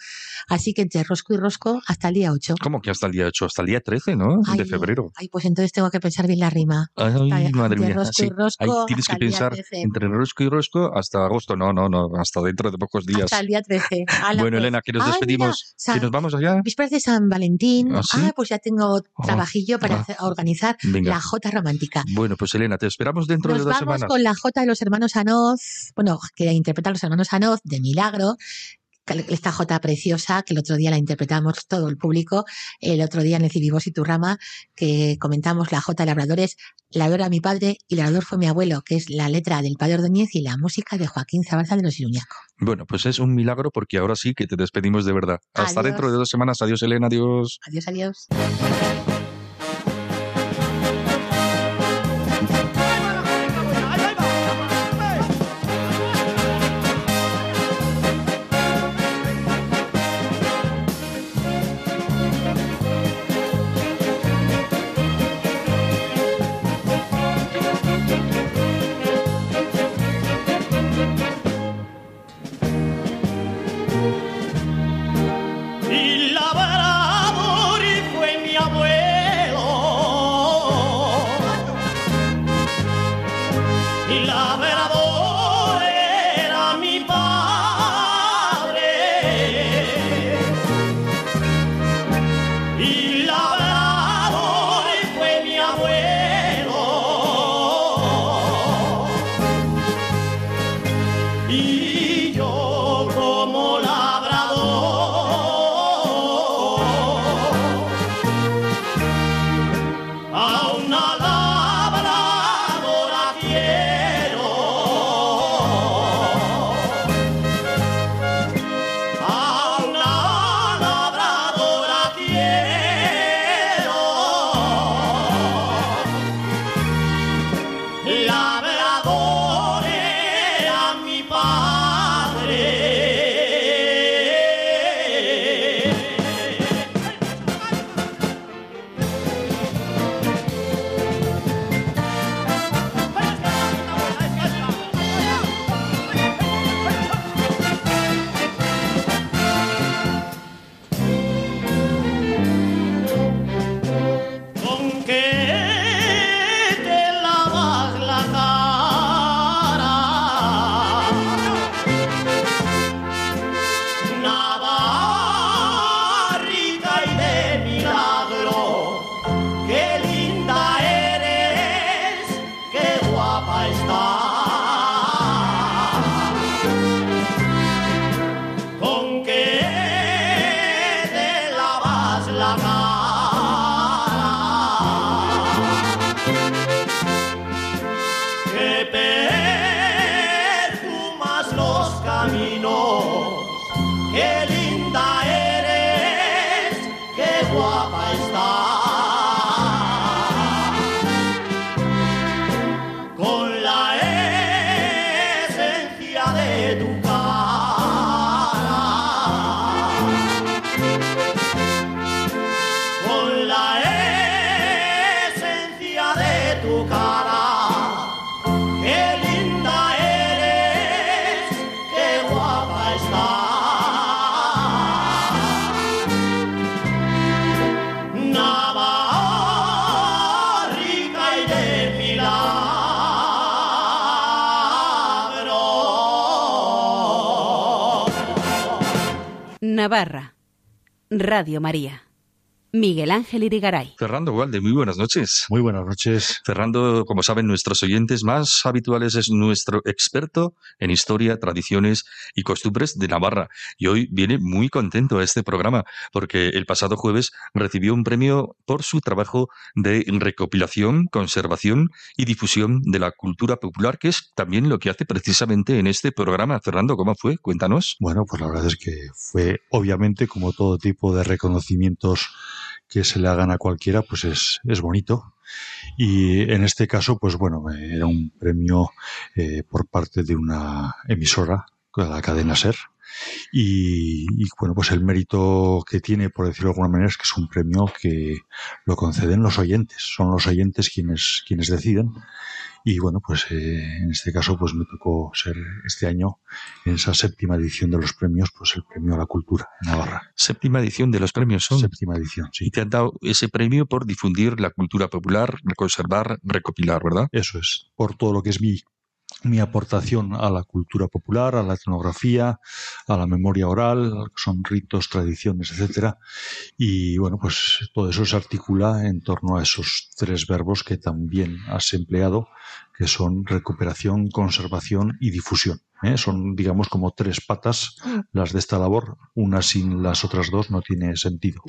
S6: Así que entre rosco y rosco hasta el día 8.
S2: ¿Cómo que hasta el día 8? Hasta el día 13, ¿no?
S6: Ay,
S2: de febrero.
S6: Ay, pues entonces tengo que pensar bien la rima.
S2: Ay, madre mía.
S6: rosco
S2: Sí.
S6: rosco
S2: Ahí tienes que pensar
S6: 13.
S2: entre rosco y rosco hasta agosto. No, no, no. Hasta dentro de pocos días.
S6: Hasta el día 13. Ala,
S2: Bueno,
S6: pues.
S2: Elena, que nos
S6: Ay,
S2: despedimos.
S6: mira,
S2: ¿Que nos vamos allá?
S6: Vísperas de San Valentín.
S2: ¿Ah, sí?
S6: pues ya tengo trabajillo para
S2: ah.
S6: organizar
S2: Venga.
S6: la Jota romántica.
S2: Bueno, pues Elena, te esperamos dentro
S6: Nos
S2: de dos
S6: vamos
S2: semanas.
S6: con la Jota de los hermanos Anoz, bueno, que interpretan los hermanos Anoz de Milagro. Esta Jota preciosa, que el otro día la interpretamos todo el público, el otro día en el Cibibos y Turrama, que comentamos la Jota de Labradores, Labrador a mi padre y Labrador fue mi abuelo, que es la letra del padre Ordóñez y la música de Joaquín Zabalza de los Iruñaco.
S2: Bueno, pues es un milagro porque ahora sí que te despedimos de verdad. Hasta
S6: Adiós.
S2: dentro de dos semanas. Adiós, Elena. Adiós.
S6: Adiós, adiós.
S1: Navarra. Radio María. Miguel Ángel Irigaray.
S2: Fernando Walde, muy buenas noches.
S7: Muy buenas noches.
S2: Fernando, como saben nuestros oyentes más habituales, es nuestro experto en historia, tradiciones y costumbres de Navarra. Y hoy viene muy contento a este programa porque el pasado jueves recibió un premio por su trabajo de recopilación, conservación y difusión de la cultura popular, que es también lo que hace precisamente en este programa. Fernando, ¿cómo fue? Cuéntanos.
S7: Bueno, pues la verdad es que fue obviamente como todo tipo de reconocimientos que se le hagan a cualquiera, pues es, es bonito. Y en este caso, pues bueno, era un premio eh, por parte de una emisora, la cadena SER. Y, y, bueno, pues el mérito que tiene, por decirlo de alguna manera, es que es un premio que lo conceden los oyentes. Son los oyentes quienes, quienes deciden. Y bueno, pues eh, en este caso pues me tocó ser este año en esa séptima edición de los premios, pues el premio a la cultura en Navarra.
S2: Séptima edición de los premios son.
S7: Séptima edición, sí.
S2: Y te han dado ese premio por difundir la cultura popular, conservar, recopilar, ¿verdad?
S7: Eso es, por todo lo que es mi mi aportación a la cultura popular, a la etnografía, a la memoria oral, son ritos, tradiciones, etcétera. Y bueno, pues todo eso se articula en torno a esos tres verbos que también has empleado, que son recuperación, conservación y difusión. ¿Eh? Son, digamos, como tres patas las de esta labor. Una sin las otras dos no tiene sentido.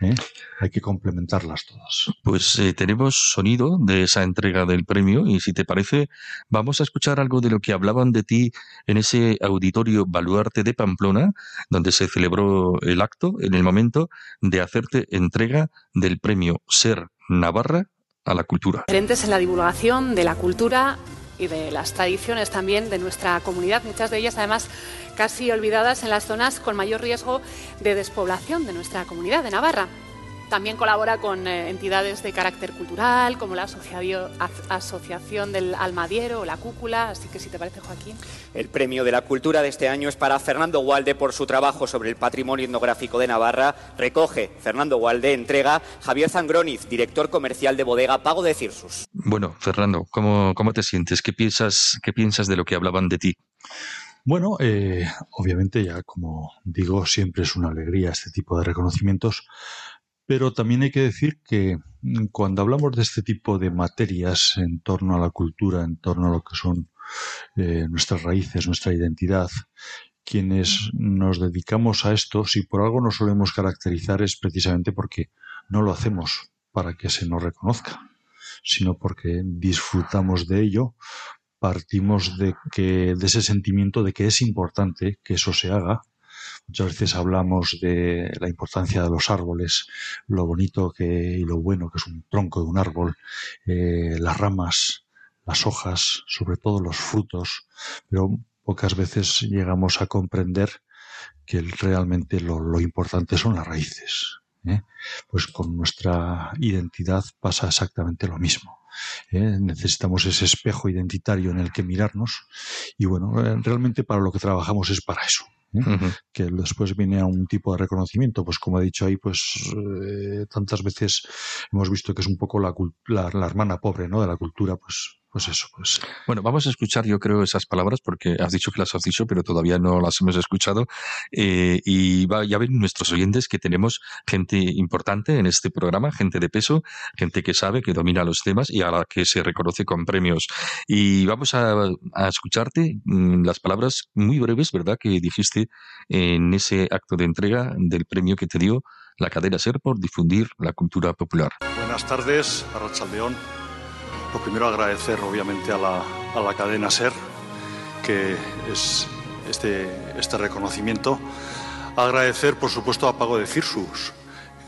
S7: ¿eh? Hay que complementarlas todas.
S2: Pues eh, tenemos sonido de esa entrega del premio y si te parece, vamos a escuchar algo de lo que hablaban de ti en ese auditorio Baluarte de Pamplona, donde se celebró el acto en el momento de hacerte entrega del premio Ser Navarra a la cultura.
S8: Diferentes en la divulgación de la cultura y de las tradiciones también de nuestra comunidad, muchas de ellas además casi olvidadas en las zonas con mayor riesgo de despoblación de nuestra comunidad de Navarra. También colabora con eh, entidades de carácter cultural, como la Asociación, Asociación del Almadiero o la Cúpula. Así que, si te parece, Joaquín.
S9: El premio de la cultura de este año es para Fernando Walde por su trabajo sobre el patrimonio etnográfico de Navarra. Recoge Fernando Walde, entrega Javier Zangroniz, director comercial de bodega Pago de Cirsus.
S2: Bueno, Fernando, ¿cómo, cómo te sientes? ¿Qué piensas, ¿Qué piensas de lo que hablaban de ti?
S7: Bueno, eh, obviamente ya como digo, siempre es una alegría este tipo de reconocimientos, pero también hay que decir que mm, cuando hablamos de este tipo de materias en torno a la cultura, en torno a lo que son eh, nuestras raíces, nuestra identidad, quienes nos dedicamos a esto, si por algo nos solemos caracterizar es precisamente porque no lo hacemos para que se nos reconozca, sino porque disfrutamos de ello, partimos de que de ese sentimiento de que es importante que eso se haga Muchas veces hablamos de la importancia de los árboles, lo bonito que, y lo bueno que es un tronco de un árbol, eh, las ramas, las hojas, sobre todo los frutos, pero pocas veces llegamos a comprender que realmente lo, importante son las raíces. ¿eh? Pues con nuestra identidad pasa exactamente lo mismo. ¿eh? Necesitamos ese espejo identitario en el que mirarnos y bueno, realmente para lo que trabajamos es para eso. ¿Eh? Uh -huh. que después viene a un tipo de reconocimiento, pues como he dicho ahí, pues eh, tantas veces hemos visto que es un poco la, la, la, hermana pobre ¿no? de la cultura, pues pues eso, pues.
S2: Bueno, vamos a escuchar, yo creo, esas palabras porque has dicho que las has dicho, pero todavía no las hemos escuchado. Eh, y va, ya ven nuestros oyentes que tenemos gente importante en este programa, gente de peso, gente que sabe, que domina los temas y a la que se reconoce con premios. Y vamos a, a escucharte mmm, las palabras muy breves, ¿verdad?, que dijiste en ese acto de entrega del premio que te dio la cadena SER por difundir la cultura popular.
S10: Buenas tardes, Arrachaldeón. Lo primero agradecer obviamente a la, a la cadena SER, que es este, este reconocimiento. Agradecer, por supuesto, a Pago de Cirsus,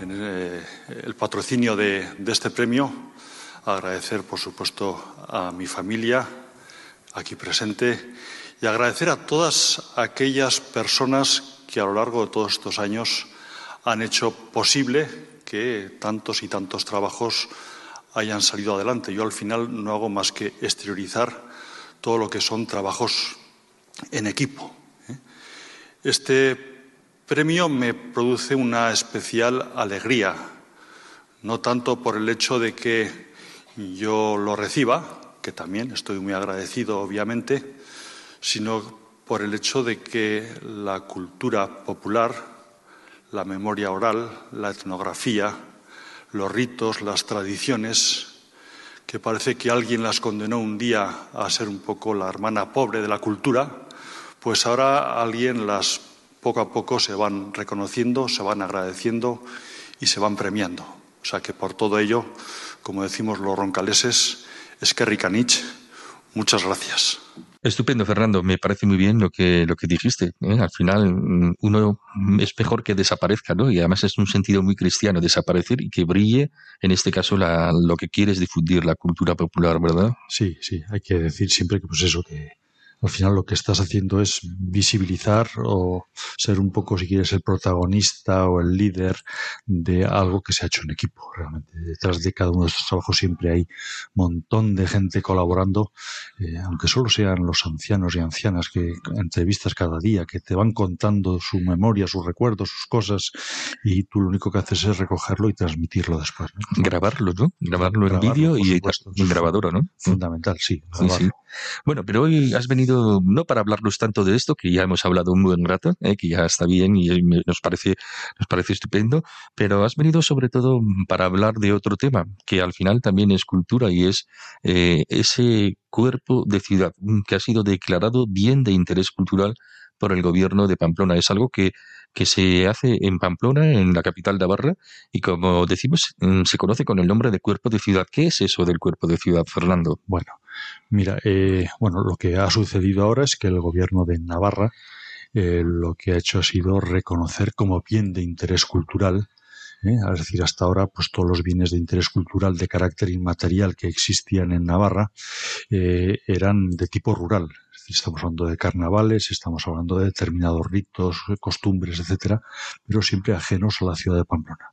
S10: el, el patrocinio de, de, este premio. Agradecer, por supuesto, a mi familia aquí presente y agradecer a todas aquellas personas que a lo largo de todos estos años han hecho posible que tantos y tantos trabajos hayan salido adelante. Yo al final no hago más que exteriorizar todo lo que son trabajos en equipo. ¿eh? Este premio me produce una especial alegría, no tanto por el hecho de que yo lo reciba, que también estoy muy agradecido, obviamente, sino por el hecho de que la cultura popular, la memoria oral, la etnografía, los ritos, las tradiciones, que parece que alguien las condenó un día a ser un poco la hermana pobre de la cultura, pues ahora alguien las poco a poco se van reconociendo, se van agradeciendo y se van premiando. O sea que por todo ello, como decimos los roncaleses, es que ricanich, muchas gracias.
S2: Estupendo, Fernando. Me parece muy bien lo que, lo que dijiste. ¿eh? Al final, mm, uno es mejor que desaparezca, ¿no? Y además es un sentido muy cristiano desaparecer y que brille, en este caso, la, lo que quiere es difundir la cultura popular, ¿verdad?
S7: Sí, sí. Hay que decir siempre que, pues eso, que al final lo que estás haciendo es visibilizar o ser un poco, si quieres, el protagonista o el líder de algo que se ha hecho en equipo. Realmente, detrás de cada uno de estos trabajos siempre hay un montón de gente colaborando, eh, aunque solo sean los ancianos y ancianas que entrevistas cada día, que te van contando su memoria, sus recuerdos, sus cosas, y tú lo único que haces es recogerlo y transmitirlo después. ¿no?
S2: Grabarlo, ¿no? Grabarlo, en vídeo y en grabadora, ¿no?
S7: Fundamental, sí.
S2: Sí, sí. Bueno, pero hoy has venido no para hablarnos tanto de esto, que ya hemos hablado un buen rato, eh, que ya está bien y nos parece, nos parece estupendo, pero has venido sobre todo para hablar de otro tema, que al final también es cultura y es eh, ese cuerpo de ciudad que ha sido declarado bien de interés cultural por el gobierno de Pamplona. Es algo que, que se hace en Pamplona, en la capital de Navarra, y como decimos, mm, se conoce con el nombre de cuerpo de ciudad. ¿Qué es eso del cuerpo de ciudad, Fernando?
S7: Bueno, mira, eh, bueno, lo que ha sucedido ahora es que el gobierno de Navarra eh, lo que ha hecho ha sido reconocer como bien de interés cultural ¿eh? es decir, hasta ahora, pues todos los bienes de interés cultural de carácter inmaterial que existían en Navarra eh, eran de tipo rural. Estamos hablando de carnavales, estamos hablando de determinados ritos, costumbres, etcétera, pero siempre ajenos a la ciudad de Pamplona.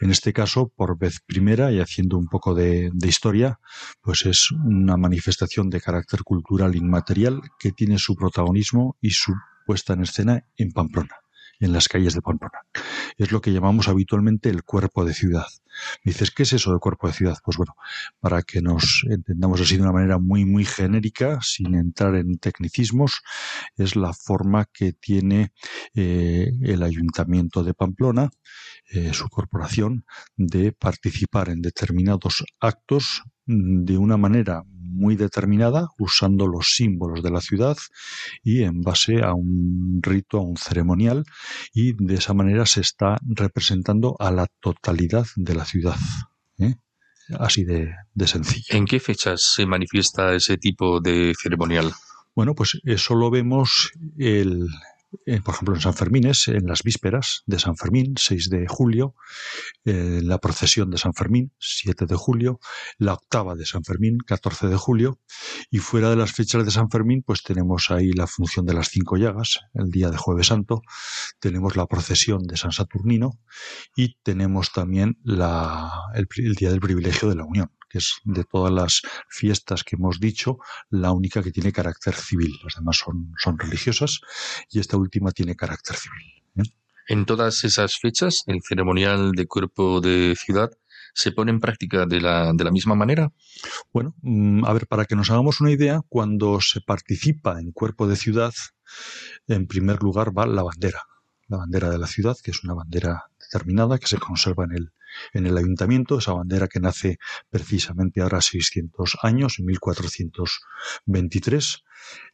S7: En este caso, por vez primera y haciendo un poco de, historia, pues es una manifestación de carácter cultural inmaterial que tiene su protagonismo y su puesta en escena en Pamplona en las calles de Pamplona. Es lo que llamamos habitualmente el cuerpo de ciudad. Dices, ¿qué es eso de cuerpo de ciudad? Pues bueno, para que nos entendamos así de una manera muy, muy genérica, sin entrar en tecnicismos, es la forma que tiene eh, el Ayuntamiento de Pamplona, eh, su corporación, de participar en determinados actos de una manera muy determinada, usando los símbolos de la ciudad y en base a un rito, a un ceremonial, y de esa manera se está representando a la totalidad de la ciudad. ¿eh? Así de, de sencillo.
S2: ¿En qué fechas se manifiesta ese tipo de ceremonial?
S7: Bueno, pues eso lo vemos el, eh, por ejemplo, en San Fermín es en las vísperas de San Fermín, 6 de julio, eh, la procesión de San Fermín, 7 de julio, la octava de San Fermín, 14 de julio, y fuera de las fechas de San Fermín, pues tenemos ahí la función de las cinco llagas, el día de Jueves Santo, tenemos la procesión de San Saturnino y tenemos también la, el, el día del privilegio de la Unión que es de todas las fiestas que hemos dicho, la única que tiene carácter civil. Las demás son, son religiosas y esta última tiene carácter civil. ¿eh?
S2: En todas esas fechas, el ceremonial de cuerpo de ciudad se pone en práctica de la, de la misma manera?
S7: Bueno, mm, a ver, para que nos hagamos una idea, cuando se participa en cuerpo de ciudad, en primer lugar va la bandera, la bandera de la ciudad, que es una bandera determinada que se conserva en el, en el ayuntamiento, esa bandera que nace precisamente ahora 600 años, en 1423,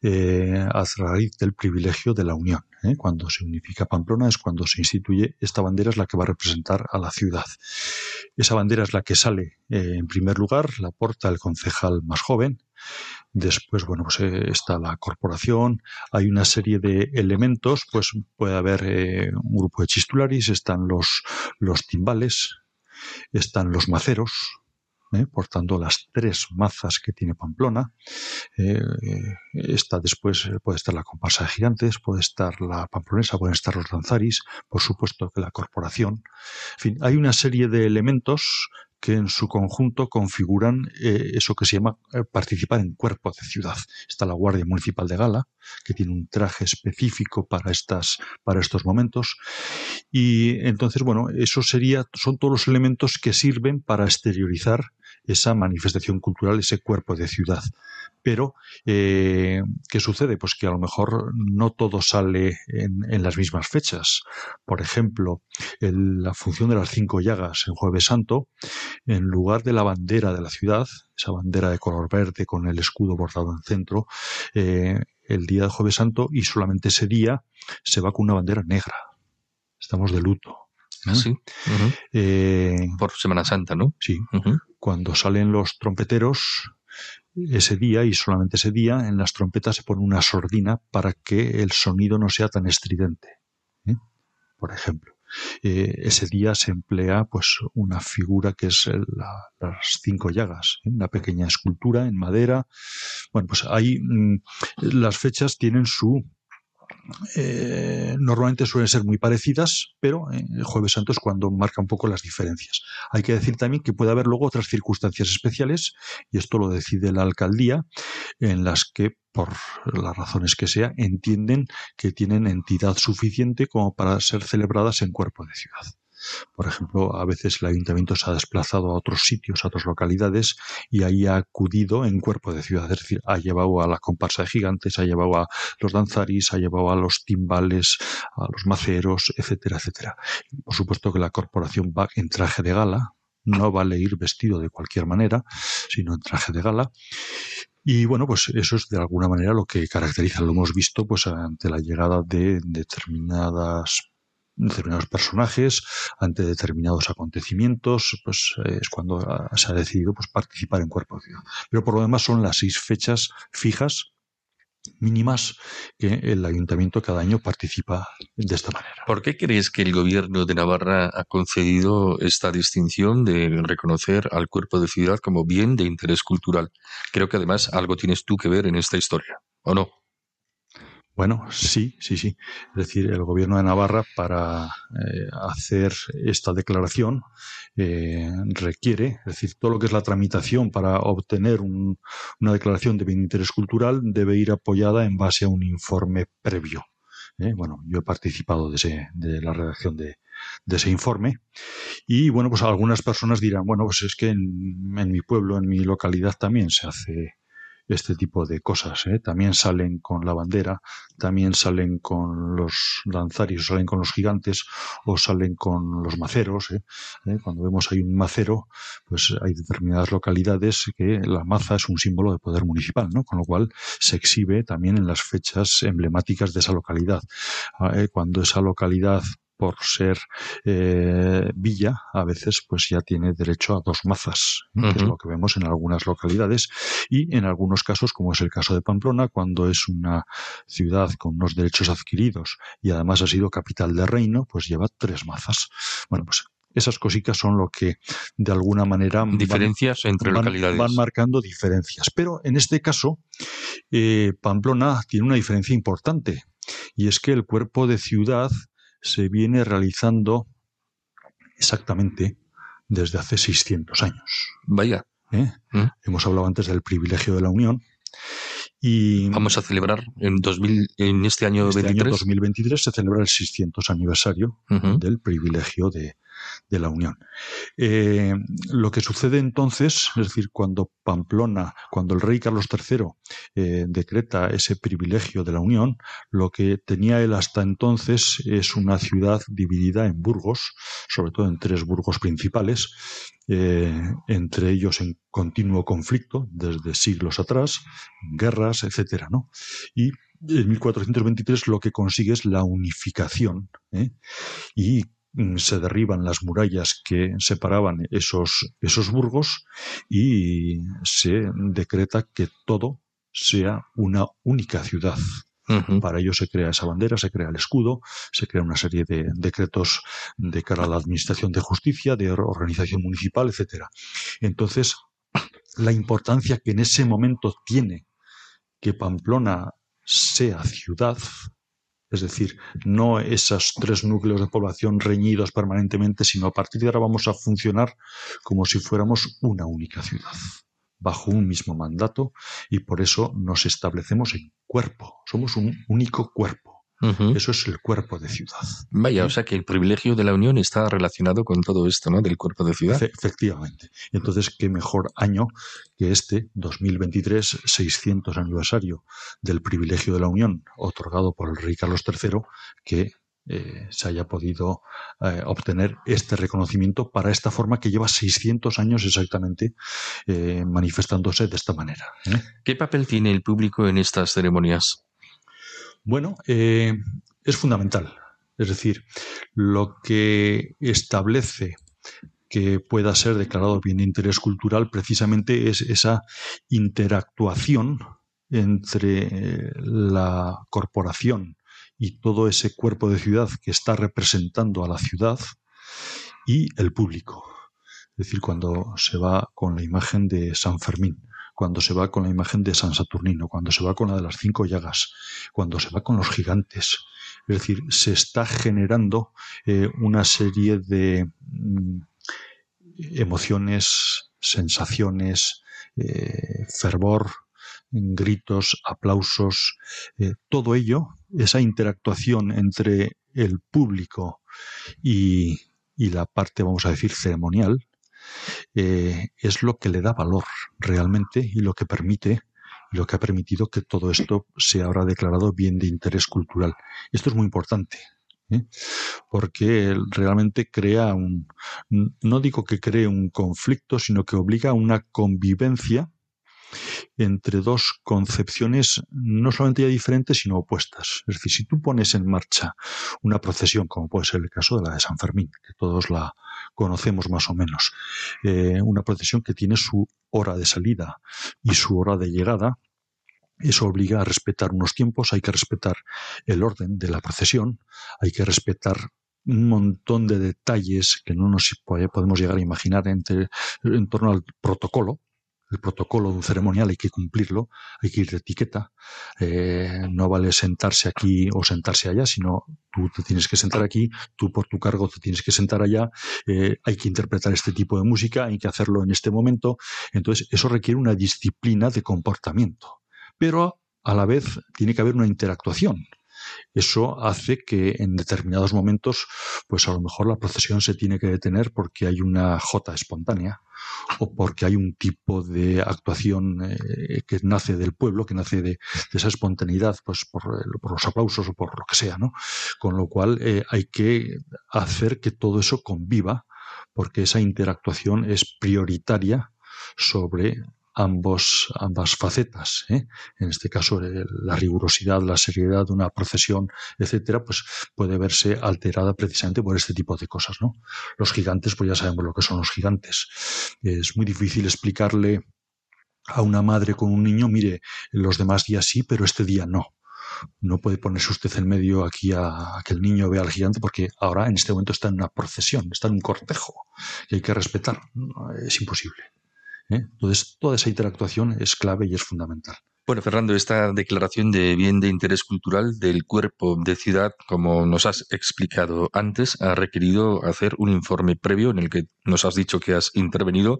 S7: eh, a raíz del privilegio de la unión. ¿eh? Cuando se unifica Pamplona es cuando se instituye esta bandera, es la que va a representar a la ciudad. Esa bandera es la que sale eh, en primer lugar, la porta el concejal más joven, Después, bueno, pues eh, está la corporación, hay una serie de elementos, pues puede haber un grupo de chistularis, están los, los timbales, están los maceros, ¿eh? portando las tres mazas que tiene Pamplona. Eh, está después, puede estar la comparsa de gigantes, puede estar la pamplonesa, pueden estar los danzaris, por supuesto que la corporación. En fin, hay una serie de elementos que en su conjunto configuran eh, eso que se llama eh, participar en cuerpo de ciudad. Está la Guardia Municipal de Gala, que tiene un traje específico para estas, para estos momentos. Y entonces, bueno, eso sería, son todos los elementos que sirven para exteriorizar esa manifestación cultural, ese cuerpo de ciudad. Pero, eh, ¿qué sucede? Pues que a lo mejor no todo sale en, las mismas fechas. Por ejemplo, la función de las cinco llagas en Jueves Santo, en lugar de la bandera de la ciudad, esa bandera de color verde con el escudo bordado en centro, eh, el día de Jueves Santo y solamente ese día se va con una bandera negra. Estamos de luto.
S2: Sí. Eh, Por Semana Santa, ¿no?
S7: Sí. Cuando salen los trompeteros, ese día y solamente ese día, en las trompetas se pone una sordina para que el sonido no sea tan estridente. ¿eh? Por ejemplo. Eh, ese día se emplea pues una figura que es las cinco llagas, una pequeña escultura en madera. Bueno, pues ahí mm, las fechas tienen su eh, normalmente suelen ser muy parecidas, pero el Jueves Santo es cuando marca un poco las diferencias. Hay que decir también que puede haber luego otras circunstancias especiales, y esto lo decide la alcaldía, en las que, por las razones que sea, entienden que tienen entidad suficiente como para ser celebradas en cuerpo de ciudad. Por ejemplo, a veces el ayuntamiento se ha desplazado a otros sitios, a otras localidades, y ahí ha acudido en cuerpo de ciudad. Es decir, ha llevado a la comparsa de gigantes, ha llevado a los danzaris, ha llevado a los timbales, a los maceros, etcétera, etcétera. Por supuesto que la corporación va en traje de gala, no vale ir vestido de cualquier manera, sino en traje de gala. Y bueno, pues eso es de alguna manera lo que caracteriza, lo hemos visto pues ante la llegada de determinadas determinados personajes, ante determinados acontecimientos, pues eh, es cuando se ha decidido pues, participar en Cuerpo de Ciudad. Pero por lo demás son las seis fechas fijas mínimas que el ayuntamiento cada año participa de esta manera.
S2: ¿Por qué crees que el gobierno de Navarra ha concedido esta distinción de reconocer al cuerpo de ciudad como bien de interés cultural? Creo que además algo tienes tú que ver en esta historia, ¿o no?
S7: Bueno, sí, sí, sí. Es decir, el gobierno de Navarra para eh, hacer esta declaración eh, requiere, es decir, todo lo que es la tramitación para obtener una declaración de bien interés cultural debe ir apoyada en base a un informe previo. ¿eh? Bueno, yo he participado de, ese, de la redacción de, de ese informe. Y bueno, pues algunas personas dirán, bueno, pues es que en, en mi pueblo, en mi localidad también se hace este tipo de cosas. ¿eh? También salen con la bandera, también salen con los lanzarios, salen con los gigantes o salen con los maceros. ¿eh? ¿Eh? Cuando vemos hay un macero, pues hay determinadas localidades que la maza es un símbolo de poder municipal, ¿no? con lo cual se exhibe también en las fechas emblemáticas de esa localidad. Ah, cuando esa localidad por ser eh, villa, a veces pues ya tiene derecho a dos mazas, que es lo que vemos en algunas localidades y en algunos casos, como es el caso de Pamplona, cuando es una ciudad con unos derechos adquiridos y además ha sido capital de reino, pues lleva tres mazas. Bueno, pues esas cositas son lo que de alguna manera
S2: diferencias van, entre localidades.
S7: van marcando diferencias. Pero en este caso eh, Pamplona tiene una diferencia importante y es que el cuerpo de ciudad se viene realizando exactamente desde hace 600 años.
S2: Vaya.
S7: ¿Eh? ¿Mm? Hemos hablado antes del privilegio de la Unión. Y
S2: Vamos a celebrar en, 2000, en este año
S7: este año 2023 se celebra el 600 aniversario del privilegio de, de la Unión. Eh, lo que sucede entonces, es decir, cuando Pamplona, cuando el rey Carlos III eh, decreta ese privilegio de la Unión, lo que tenía él hasta entonces es una ciudad dividida en burgos, sobre todo en tres burgos principales, eh, entre ellos en continuo conflicto desde siglos atrás, guerras, etcétera, ¿no? Y en 1423 lo que consigue es la unificación y Mm, se derriban las murallas que separaban esos, esos burgos y se decreta que todo sea una única ciudad. Para ello se crea esa bandera, se crea el escudo, se crea una serie de decretos de cara a la administración de justicia, de organización municipal, etcétera. Entonces, la importancia que en ese momento tiene que Pamplona sea ciudad es decir, no esos tres núcleos de población reñidos permanentemente, sino a partir de ahora vamos a funcionar como si fuéramos una única ciudad, bajo un mismo mandato, y por eso nos establecemos en cuerpo, somos un único cuerpo. Eso es el cuerpo de ciudad.
S2: Vaya, o sea que el privilegio de la Unión está relacionado con todo esto, ¿no? Del cuerpo de ciudad.
S7: efectivamente. Entonces, qué mejor año que este, 2023, 600 aniversario del privilegio de la Unión, otorgado por el rey Carlos III, que eh, se haya podido eh, obtener este reconocimiento para esta forma que lleva 600 años exactamente eh, manifestándose de esta manera.
S2: ¿Qué papel tiene el público en estas ceremonias?
S7: Bueno, es fundamental. Es decir, lo que establece que pueda ser declarado bien de interés cultural precisamente es esa interactuación entre la corporación y todo ese cuerpo de ciudad que está representando a la ciudad y el público. Es decir, cuando se va con la imagen de San Fermín cuando se va con la imagen de San Saturnino, cuando se va con la de las cinco llagas, cuando se va con los gigantes. Es decir, se está generando eh, una serie de mm, emociones, sensaciones, eh, fervor, gritos, aplausos, eh, todo ello, esa interactuación entre el público y, y la parte, vamos a decir, ceremonial, eh, es lo que le da valor realmente y lo que permite y lo que ha permitido que todo esto sea ahora declarado bien de interés cultural. Esto es muy importante. ¿eh? porque realmente crea un, no digo que cree un conflicto, sino que obliga a una convivencia entre dos concepciones no solamente diferentes, sino opuestas. Es decir, si tú pones en marcha una procesión, como puede ser el caso de la de San Fermín, que todos la conocemos más o menos, eh, una procesión que tiene su hora de salida y su hora de llegada, eso obliga a respetar unos tiempos, hay que respetar el orden de la procesión, hay que respetar un montón de detalles que no nos podemos llegar a imaginar entre, en torno al protocolo, el protocolo de un ceremonial hay que cumplirlo, hay que ir de etiqueta. Eh, no vale sentarse aquí o sentarse allá, sino tú te tienes que sentar aquí, tú por tu cargo te tienes que sentar allá, eh, hay que interpretar este tipo de música, hay que hacerlo en este momento. Entonces, eso requiere una disciplina de comportamiento. Pero a la vez tiene que haber una interactuación. Eso hace que en determinados momentos, pues a lo mejor la procesión se tiene que detener porque hay una jota espontánea o porque hay un tipo de actuación eh, que nace del pueblo, que nace de, esa espontaneidad, pues por, los aplausos o por lo que sea, ¿no? Con lo cual eh, hay que hacer que todo eso conviva, porque esa interactuación es prioritaria sobre ambos, ambas facetas. ¿eh? En este caso, la rigurosidad, la seriedad de una procesión, etcétera, pues puede verse alterada precisamente por este tipo de cosas. ¿no? Los gigantes, pues ya sabemos lo que son los gigantes. Es muy difícil explicarle a una madre con un niño, mire, los demás días sí, pero este día no. No puede ponerse usted en medio aquí a, a, que el niño vea al gigante porque ahora en este momento está en una procesión, está en un cortejo que hay que respetar. Es imposible. ¿Eh? Entonces, toda esa interactuación es clave y es fundamental.
S2: Bueno, Fernando, esta declaración de bien de interés cultural del cuerpo de ciudad, como nos has explicado antes, ha requerido hacer un informe previo en el que nos has dicho que has intervenido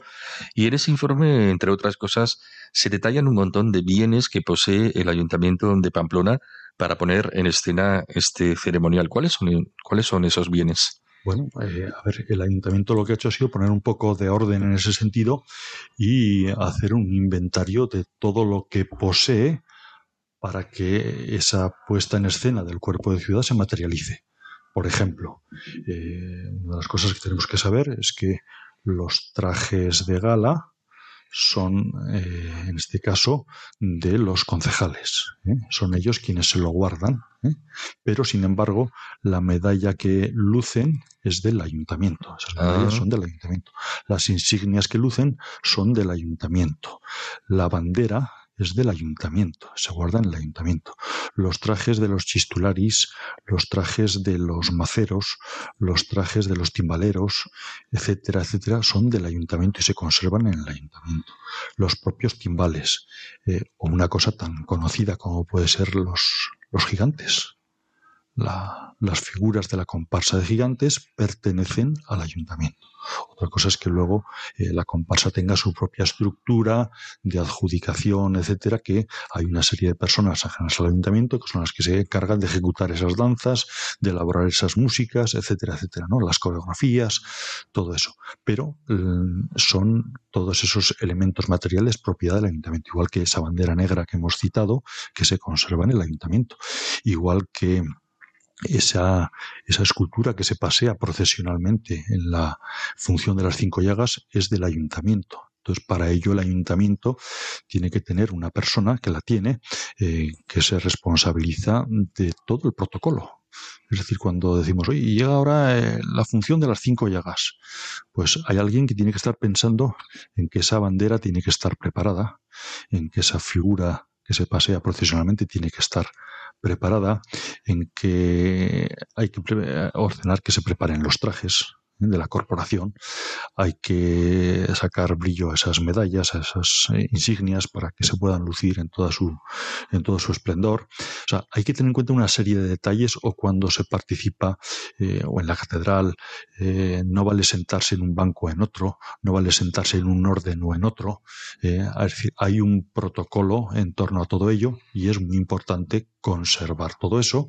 S2: y en ese informe, entre otras cosas, se detallan un montón de bienes que posee el Ayuntamiento de Pamplona para poner en escena este ceremonial. ¿Cuáles son, cuáles son esos bienes?
S7: Bueno, eh, a ver, el ayuntamiento lo que ha hecho ha sido poner un poco de orden en ese sentido y hacer un inventario de todo lo que posee para que esa puesta en escena del cuerpo de ciudad se materialice. Por ejemplo, eh, una de las cosas que tenemos que saber es que los trajes de gala son, eh, en este caso, de los concejales. ¿eh? Son ellos quienes se lo guardan. Pero, sin embargo, la medalla que lucen es del ayuntamiento. Esas medallas
S2: Ah.
S7: son del ayuntamiento. Las insignias que lucen son del ayuntamiento. La bandera es del ayuntamiento, se guarda en el ayuntamiento. Los trajes de los chistularis, los trajes de los maceros, los trajes de los timbaleros, etcétera, etcétera, son del ayuntamiento y se conservan en el ayuntamiento. Los propios timbales, eh, o una cosa tan conocida como puede ser los, los gigantes. Las figuras de la comparsa de gigantes pertenecen al ayuntamiento. Otra cosa es que luego eh, la comparsa tenga su propia estructura de adjudicación, etcétera, que hay una serie de personas ajenas al ayuntamiento que son las que se encargan de ejecutar esas danzas, de elaborar esas músicas, etcétera, etcétera, ¿no? Las coreografías, todo eso. Pero mm, son todos esos elementos materiales propiedad del ayuntamiento, igual que esa bandera negra que hemos citado, que se conserva en el ayuntamiento, igual que esa, esa escultura que se pasea procesionalmente en la función de las cinco llagas es del ayuntamiento. Entonces, para ello el ayuntamiento tiene que tener una persona que la tiene, eh, que se responsabiliza de todo el protocolo. Es decir, cuando decimos, oye, llega ahora eh, la función de las cinco llagas, pues hay alguien que tiene que estar pensando en que esa bandera tiene que estar preparada, en que esa figura que se pasea procesionalmente tiene que estar preparada, en que hay que ordenar que se preparen los trajes, de la corporación, hay que sacar brillo a esas medallas, a esas eh, insignias para que se puedan lucir en toda su en todo su esplendor. O sea, hay que tener en cuenta una serie de detalles o cuando se participa eh, o en la catedral eh, no vale sentarse en un banco o en otro, no vale sentarse en un orden o en otro. hay un protocolo en torno a todo ello y es muy importante conservar todo eso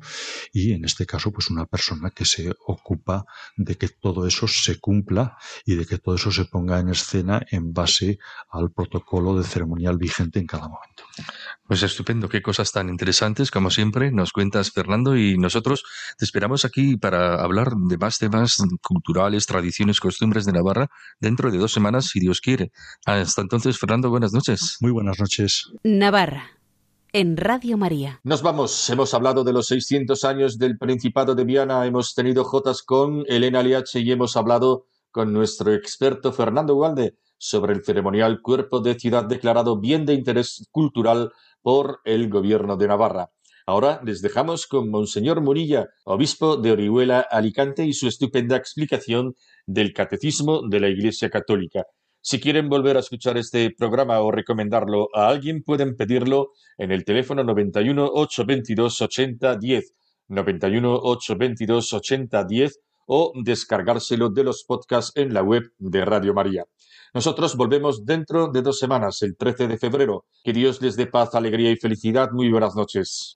S7: y en este caso pues una persona que se ocupa de que todo eso se cumpla y de que todo eso se ponga en escena en base al protocolo de ceremonial vigente en cada momento.
S11: Pues estupendo, qué cosas tan interesantes, como siempre, nos cuentas Fernando y nosotros te esperamos aquí para hablar de más temas culturales, tradiciones, costumbres de Navarra dentro de dos semanas, si Dios quiere. Hasta entonces, Fernando, buenas noches.
S7: Muy buenas noches.
S1: Navarra en Radio María.
S2: Nos vamos. Hemos hablado de los 600 años del Principado de Viana, hemos tenido jotas con Elena Liache y hemos hablado con nuestro experto Fernando Gualde sobre el ceremonial Cuerpo de Ciudad declarado bien de interés cultural por el Gobierno de Navarra. Ahora les dejamos con Monseñor Murilla, obispo de Orihuela, Alicante, y su estupenda explicación del Catecismo de la Iglesia Católica. Si quieren volver a escuchar este programa o recomendarlo a alguien, pueden pedirlo en el teléfono 91 822 80 10, 91 822 80 10 o descargárselo de los podcasts en la web de Radio María. Nosotros volvemos dentro de dos semanas, el 13 de febrero. Que Dios les dé paz, alegría y felicidad. Muy buenas noches.